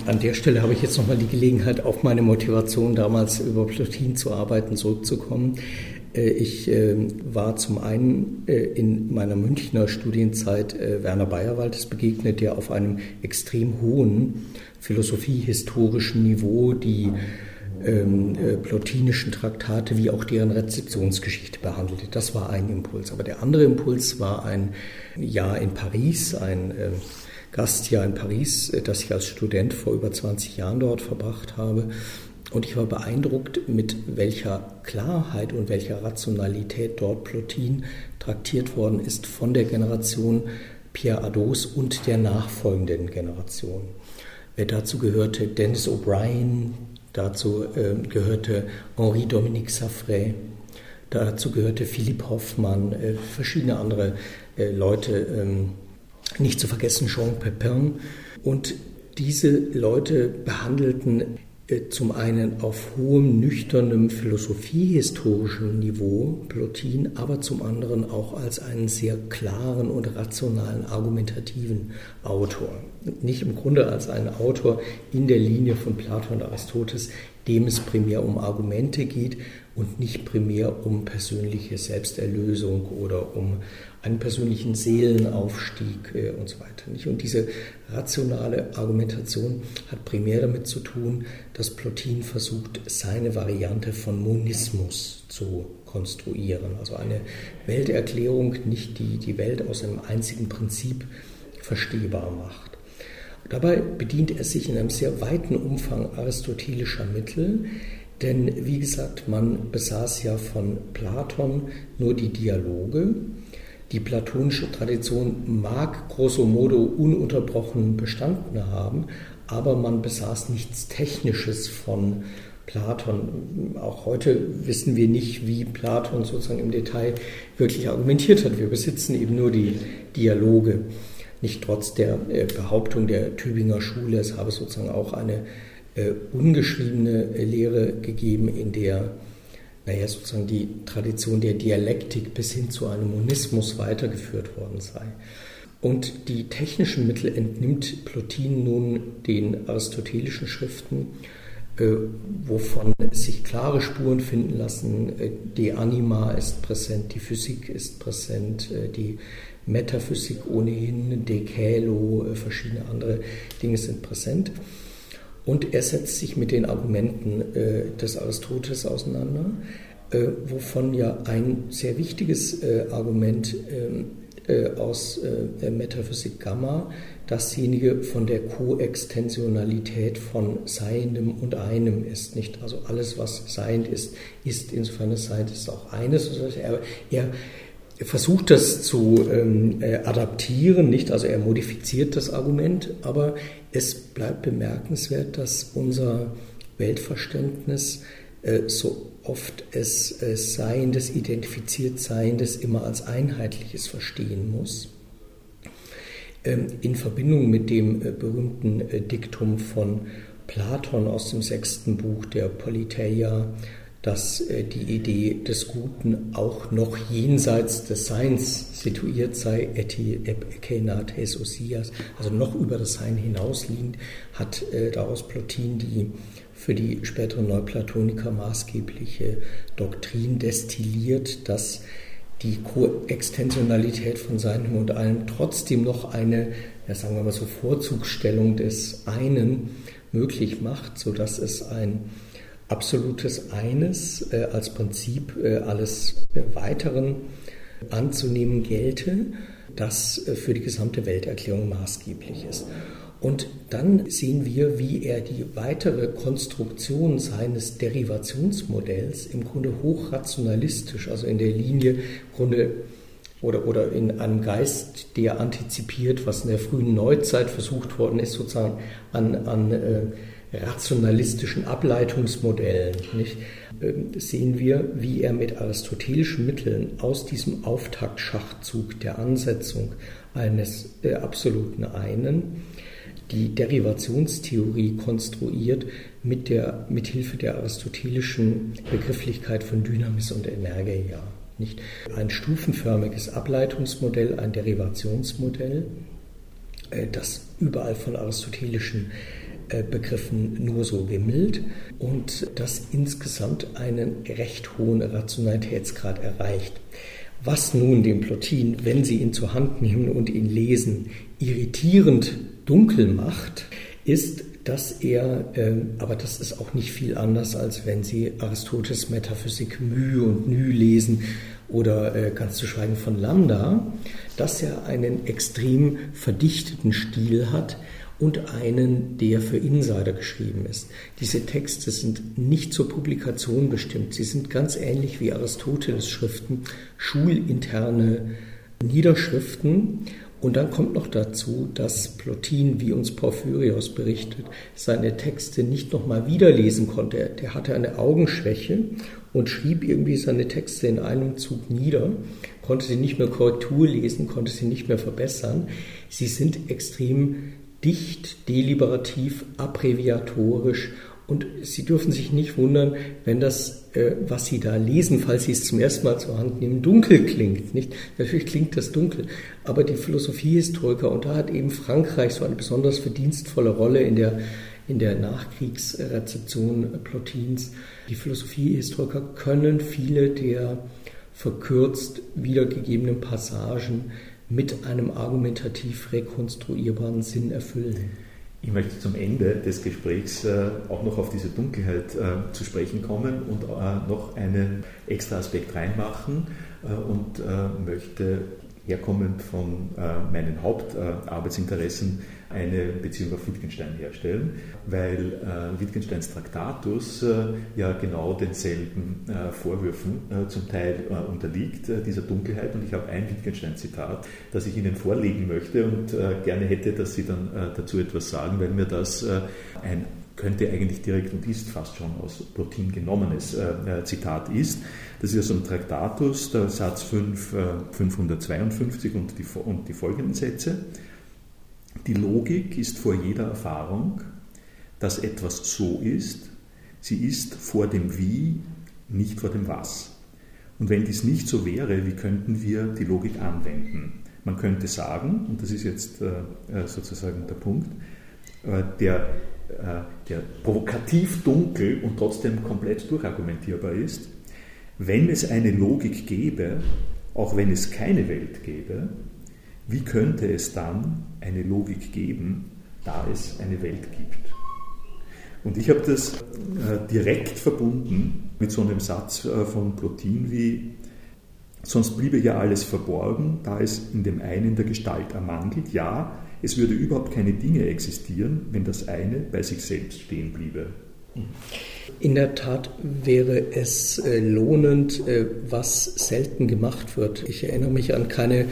An der Stelle habe ich jetzt nochmal die Gelegenheit, auf meine Motivation damals über Plotin zu arbeiten, zurückzukommen. Äh, ich ähm, war zum einen äh, in meiner Münchner Studienzeit äh, Werner Bayerwaldes begegnet, der auf einem extrem hohen philosophiehistorischen Niveau die ähm, plotinischen Traktate wie auch deren Rezeptionsgeschichte behandelte. Das war ein Impuls. Aber der andere Impuls war ein Jahr in Paris, ein Gastjahr in Paris, das ich als Student vor über 20 Jahren dort verbracht habe. Und ich war beeindruckt, mit welcher Klarheit und welcher Rationalität dort Plotin traktiert worden ist von der Generation Pierre Ados und der nachfolgenden Generation. Äh, dazu gehörte Dennis O'Brien, dazu äh, gehörte Henri Dominique Safray, dazu gehörte Philipp Hoffmann, äh, verschiedene andere äh, Leute, ähm, nicht zu vergessen Jean Pepin. Und diese Leute behandelten äh, zum einen auf hohem, nüchternem philosophiehistorischen Niveau Plotin, aber zum anderen auch als einen sehr klaren und rationalen, argumentativen Autor. Nicht im Grunde als einen Autor in der Linie von Platon und Aristoteles, dem es primär um Argumente geht und nicht primär um persönliche Selbsterlösung oder um einen persönlichen Seelenaufstieg äh, und so weiter. Nicht? Und diese rationale Argumentation hat primär damit zu tun, dass Plotin versucht, seine Variante von Monismus zu konstruieren. Also eine Welterklärung, nicht die die Welt aus einem einzigen Prinzip verstehbar macht. Dabei bedient er sich in einem sehr weiten Umfang aristotelischer Mittel, denn wie gesagt, man besaß ja von Platon nur die Dialoge, die platonische Tradition mag grosso modo ununterbrochen bestanden haben, aber man besaß nichts Technisches von Platon. Auch heute wissen wir nicht, wie Platon sozusagen im Detail wirklich argumentiert hat. Wir besitzen eben nur die Dialoge. Nicht trotz der äh, Behauptung der Tübinger Schule, es habe sozusagen auch eine äh, ungeschriebene Lehre gegeben, in der naja, sozusagen die Tradition der Dialektik bis hin zu einem Monismus weitergeführt worden sei. Und die technischen Mittel entnimmt Plotin nun den aristotelischen Schriften, äh, wovon sich klare Spuren finden lassen. Äh, die Anima ist präsent, die Physik ist präsent, äh, die Metaphysik ohnehin, Dekalo, äh, verschiedene andere Dinge sind präsent. Und er setzt sich mit den Argumenten äh, des Aristoteles auseinander, äh, wovon ja ein sehr wichtiges äh, Argument ähm, äh, aus äh, Metaphysik Gamma dasjenige von der Koextensionalität von Seiendem und Einem ist. Nicht? Also alles, was seiend ist, ist insofern es seiend ist auch eines. Er, er versucht das zu ähm, äh, adaptieren, nicht? Also er modifiziert das Argument, aber es bleibt bemerkenswert, dass unser Weltverständnis äh, so oft es äh, Seiendes, identifiziert Seiendes immer als Einheitliches verstehen muss. Ähm, in Verbindung mit dem äh, berühmten Diktum von Platon aus dem sechsten Buch der Politeia, dass äh, die Idee des Guten auch noch jenseits des Seins situiert sei, eti ekenates osias, also noch über das Sein hinausliegend, hat äh, daraus Plotin die für die späteren Neuplatoniker maßgebliche Doktrin destilliert, dass die Koextensionalität von Seinem und Allem trotzdem noch eine, ja, sagen wir mal so, Vorzugsstellung des einen möglich macht, sodass es ein absolutes Eines äh, als Prinzip äh, alles Weiteren anzunehmen gelte, das äh, für die gesamte Welterklärung maßgeblich ist. Und dann sehen wir, wie er die weitere Konstruktion seines Derivationsmodells im Grunde hochrationalistisch, also in der Linie Grunde oder, oder in einem Geist, der antizipiert, was in der frühen Neuzeit versucht worden ist, sozusagen an, an äh, rationalistischen Ableitungsmodellen nicht, ähm, sehen wir, wie er mit aristotelischen Mitteln aus diesem Auftaktschachzug der Ansetzung eines äh, absoluten Einen die Derivationstheorie konstruiert mit, der, mit Hilfe der aristotelischen Begrifflichkeit von Dynamis und Energia. Nicht? Ein stufenförmiges Ableitungsmodell, ein Derivationsmodell, äh, das überall von aristotelischen äh, Begriffen nur so wimmelt und das insgesamt einen recht hohen Rationalitätsgrad erreicht. Was nun den Plotin, wenn Sie ihn zur Hand nehmen und ihn lesen, irritierend dunkel macht, ist, dass er, äh, aber das ist auch nicht viel anders, als wenn Sie Aristoteles Metaphysik Mühe und Nü lesen oder äh, ganz zu schweigen von Lambda, dass er einen extrem verdichteten Stil hat und einen, der für Insider geschrieben ist. Diese Texte sind nicht zur Publikation bestimmt. Sie sind ganz ähnlich wie Aristoteles Schriften, schulinterne Niederschriften und dann kommt noch dazu, dass Plotin, wie uns Porphyrios berichtet, seine Texte nicht nochmal wiederlesen konnte. Der hatte eine Augenschwäche und schrieb irgendwie seine Texte in einem Zug nieder, konnte sie nicht mehr Korrektur lesen, konnte sie nicht mehr verbessern. Sie sind extrem dicht, deliberativ, abbreviatorisch und Sie dürfen sich nicht wundern, wenn das, äh, was Sie da lesen, falls Sie es zum ersten Mal zur Hand nehmen, dunkel klingt. Nicht? Natürlich klingt das dunkel, aber die Philosophiehistoriker, und da hat eben Frankreich so eine besonders verdienstvolle Rolle in der, in der Nachkriegsrezeption Plotins, die Philosophiehistoriker können viele der verkürzt wiedergegebenen Passagen mit einem argumentativ rekonstruierbaren Sinn erfüllen. Ich möchte zum Ende des Gesprächs äh, auch noch auf diese Dunkelheit äh, zu sprechen kommen und äh, noch einen extra Aspekt reinmachen und möchte herkommend von meinen Hauptarbeitsinteressen eine Beziehung auf Wittgenstein herstellen, weil äh, Wittgensteins Traktatus äh, ja genau denselben äh, Vorwürfen äh, zum Teil äh, unterliegt, äh, dieser Dunkelheit. Und ich habe ein Wittgenstein-Zitat, das ich Ihnen vorlegen möchte und gerne hätte, dass Sie dann dazu etwas sagen, weil mir das ein könnte eigentlich direkt und ist fast schon aus Plotin genommenes Zitat ist. Das ist aus dem Traktatus, der Satz 5, 552 und die, und die folgenden Sätze. Die Logik ist vor jeder Erfahrung, dass etwas so ist, sie ist vor dem Wie, nicht vor dem Was. Und wenn dies nicht so wäre, wie könnten wir die Logik anwenden? Man könnte sagen, und das ist jetzt äh, äh sozusagen der Punkt, äh, der, der provokativ dunkel und trotzdem komplett durchargumentierbar ist, wenn es eine Logik gäbe, auch wenn es keine Welt gäbe, wie könnte es dann eine Logik geben, da es eine Welt gibt? Und ich habe das äh, direkt verbunden mit so einem Satz äh, von Plotin wie, sonst bliebe ja alles verborgen, da es in dem einen der Gestalt ermangelt. Ja, es würde überhaupt keine Dinge existieren, wenn das eine bei sich selbst stehen bliebe. In der Tat wäre es äh, lohnend, was selten gemacht wird. Ich erinnere mich an keine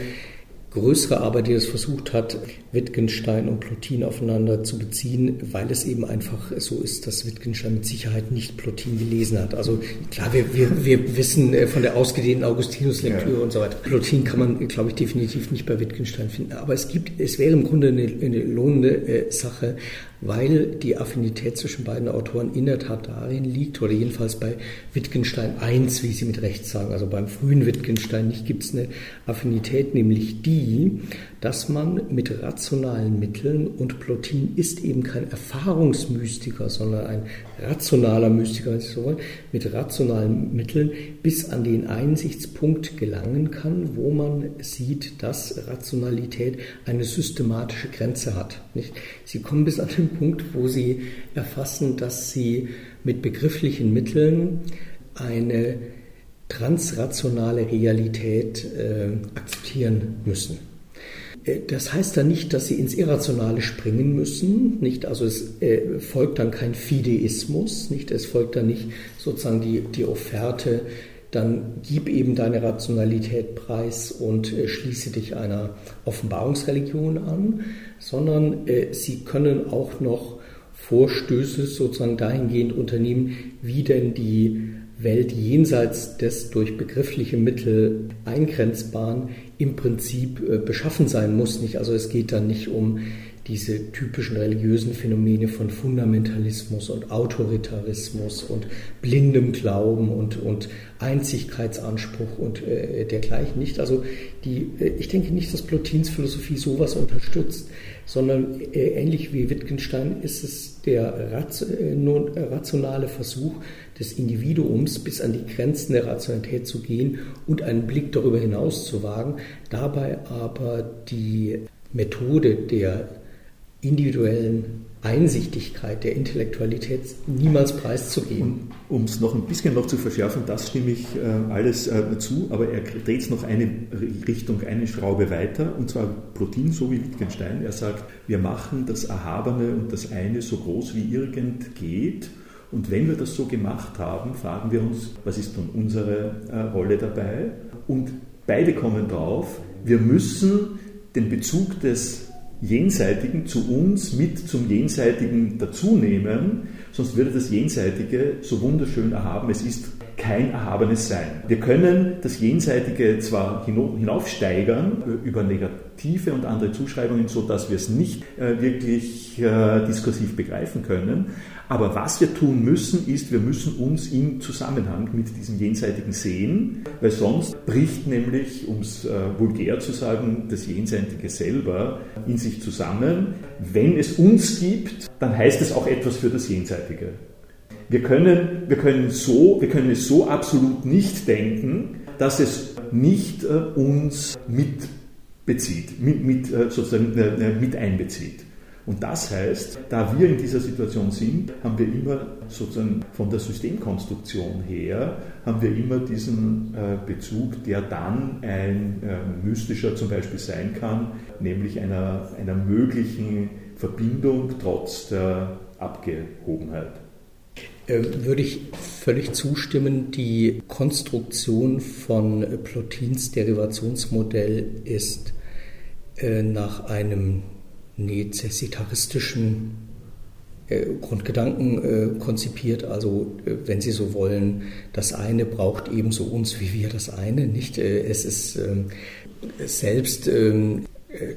größere Arbeit, die es versucht hat, Wittgenstein und Plotin aufeinander zu beziehen, weil es eben einfach so ist, dass Wittgenstein mit Sicherheit nicht Plotin gelesen hat. Also klar, wir, wir, wir wissen äh, von der ausgedehnten Augustinus-Lektüre ja. und so weiter. Plotin kann man, glaube ich, definitiv nicht bei Wittgenstein finden. Aber es gibt, es wäre im Grunde eine, eine lohnende äh, Sache, weil die Affinität zwischen beiden Autoren in der Tat darin liegt, oder jedenfalls bei Wittgenstein 1, wie Sie mit Recht sagen, also beim frühen Wittgenstein nicht, gibt es eine Affinität, nämlich die, dass man mit rationalen Mitteln, und Plotin ist eben kein Erfahrungsmystiker, sondern ein rationaler Mystiker, so wollen, mit rationalen Mitteln bis an den Einsichtspunkt gelangen kann, wo man sieht, dass Rationalität eine systematische Grenze hat. Nicht? Sie kommen bis an den Punkt, wo sie erfassen, dass sie mit begrifflichen Mitteln eine transrationale Realität äh, akzeptieren müssen. Äh, das heißt dann nicht, dass sie ins Irrationale springen müssen, nicht? Also es äh, folgt dann kein Fideismus, nicht? Es folgt dann nicht sozusagen die, die Offerte, dann gib eben deine Rationalität preis und äh, schließe dich einer Offenbarungsreligion an, sondern äh, sie können auch noch Vorstöße sozusagen dahingehend unternehmen, wie denn die Welt jenseits des durch begriffliche Mittel eingrenzbaren im Prinzip äh, beschaffen sein muss. Nicht? Also es geht dann nicht um diese typischen religiösen Phänomene von Fundamentalismus und Autoritarismus und blindem Glauben und, und Einzigkeitsanspruch und äh, dergleichen nicht. Also die, äh, ich denke nicht, dass Plotins Philosophie sowas unterstützt, sondern äh, ähnlich wie Wittgenstein ist es der äh, rationale Versuch des Individuums bis an die Grenzen der Rationalität zu gehen und einen Blick darüber hinaus zu wagen, dabei aber die Methode der individuellen Einsichtigkeit, der Intellektualität niemals preiszugeben. Um es noch ein bisschen noch zu verschärfen, das stimme ich äh, alles äh, zu, aber er dreht es noch eine Richtung, eine Schraube weiter, und zwar Plotin, so wie Wittgenstein. Er sagt, wir machen das Erhabene und das eine so groß wie irgend geht. Und wenn wir das so gemacht haben, fragen wir uns, was ist nun unsere äh, Rolle dabei? Und beide kommen drauf, wir müssen den Bezug des Jenseitigen zu uns mit zum Jenseitigen dazunehmen, sonst würde das Jenseitige so wunderschön erhaben, es ist kein erhabenes Sein. Wir können das Jenseitige zwar hinaufsteigern über negative und andere Zuschreibungen, sodass wir es nicht äh, wirklich äh, diskursiv begreifen können, aber was wir tun müssen, ist, wir müssen uns im Zusammenhang mit diesem jenseitigen sehen, weil sonst bricht nämlich, um es äh, vulgär zu sagen, das Jenseitige selber in sich zusammen. Wenn es uns gibt, dann heißt es auch etwas für das Jenseitige. Wir können, wir können, so, wir können es so absolut nicht denken, dass es nicht äh, uns mitbezieht, mit, mit, äh, sozusagen äh, mit einbezieht. Und das heißt, da wir in dieser Situation sind, haben wir immer sozusagen von der Systemkonstruktion her, haben wir immer diesen Bezug, der dann ein äh, mystischer zum Beispiel sein kann, nämlich einer, einer möglichen Verbindung trotz der Abgehobenheit. Äh, würde ich völlig zustimmen. Die Konstruktion von Plotins Derivationsmodell ist nach einem nezessitaristischen äh, Grundgedanken äh, konzipiert. Also, äh, wenn Sie so wollen, das eine braucht ebenso uns wie wir das eine. Nicht? Es ist ähm, selbst ähm,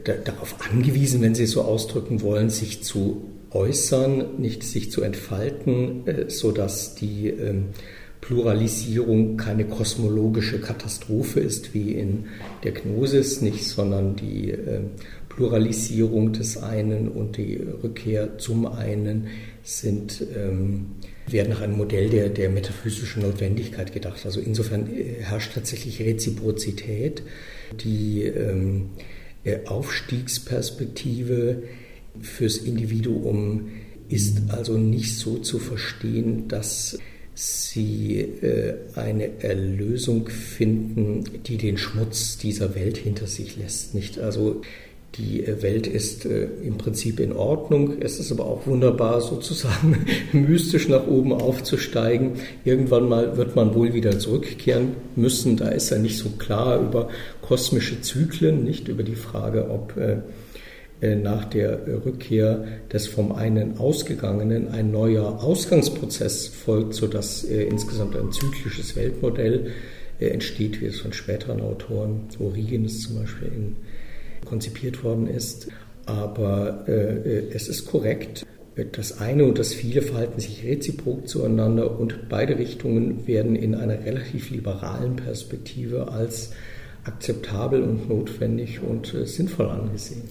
darauf angewiesen, wenn Sie so ausdrücken wollen, sich zu äußern, nicht sich zu entfalten, sodass die ähm, Pluralisierung keine kosmologische Katastrophe ist wie in der Gnosis, nicht, sondern die Pluralisierung des einen und die Rückkehr zum einen sind, ähm, werden nach einem Modell der, der metaphysischen Notwendigkeit gedacht. Also insofern äh, herrscht tatsächlich Reziprozität. Die ähm, äh, Aufstiegsperspektive fürs Individuum ist also nicht so zu verstehen, dass sie äh, eine Erlösung finden, die den Schmutz dieser Welt hinter sich lässt. Nicht also die Welt ist äh, im Prinzip in Ordnung. Es ist aber auch wunderbar, sozusagen mystisch nach oben aufzusteigen. Irgendwann mal wird man wohl wieder zurückkehren müssen. Da ist er nicht so klar über kosmische Zyklen, nicht über die Frage, ob äh, äh nach der Rückkehr des vom einen Ausgegangenen ein neuer Ausgangsprozess folgt, sodass äh, insgesamt ein zyklisches Weltmodell äh, entsteht, wie es von späteren Autoren, Origenes zum Beispiel in konzipiert worden ist. Aber äh, es ist korrekt, das eine und das viele verhalten sich reziprok zueinander und beide Richtungen werden in einer relativ liberalen Perspektive als akzeptabel und notwendig und äh, sinnvoll angesehen.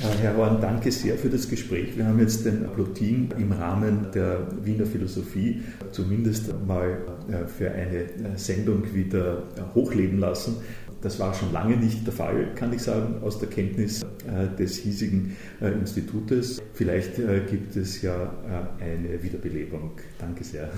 Herr Horn, danke sehr für das Gespräch. Wir haben jetzt den Plotin im Rahmen der Wiener Philosophie zumindest mal äh, für eine äh, Sendung wieder hochleben lassen. Das war schon lange nicht der Fall, kann ich sagen, aus der Kenntnis äh, des hiesigen äh, Institutes. Vielleicht äh, gibt es ja eine Wiederbelebung. Danke sehr.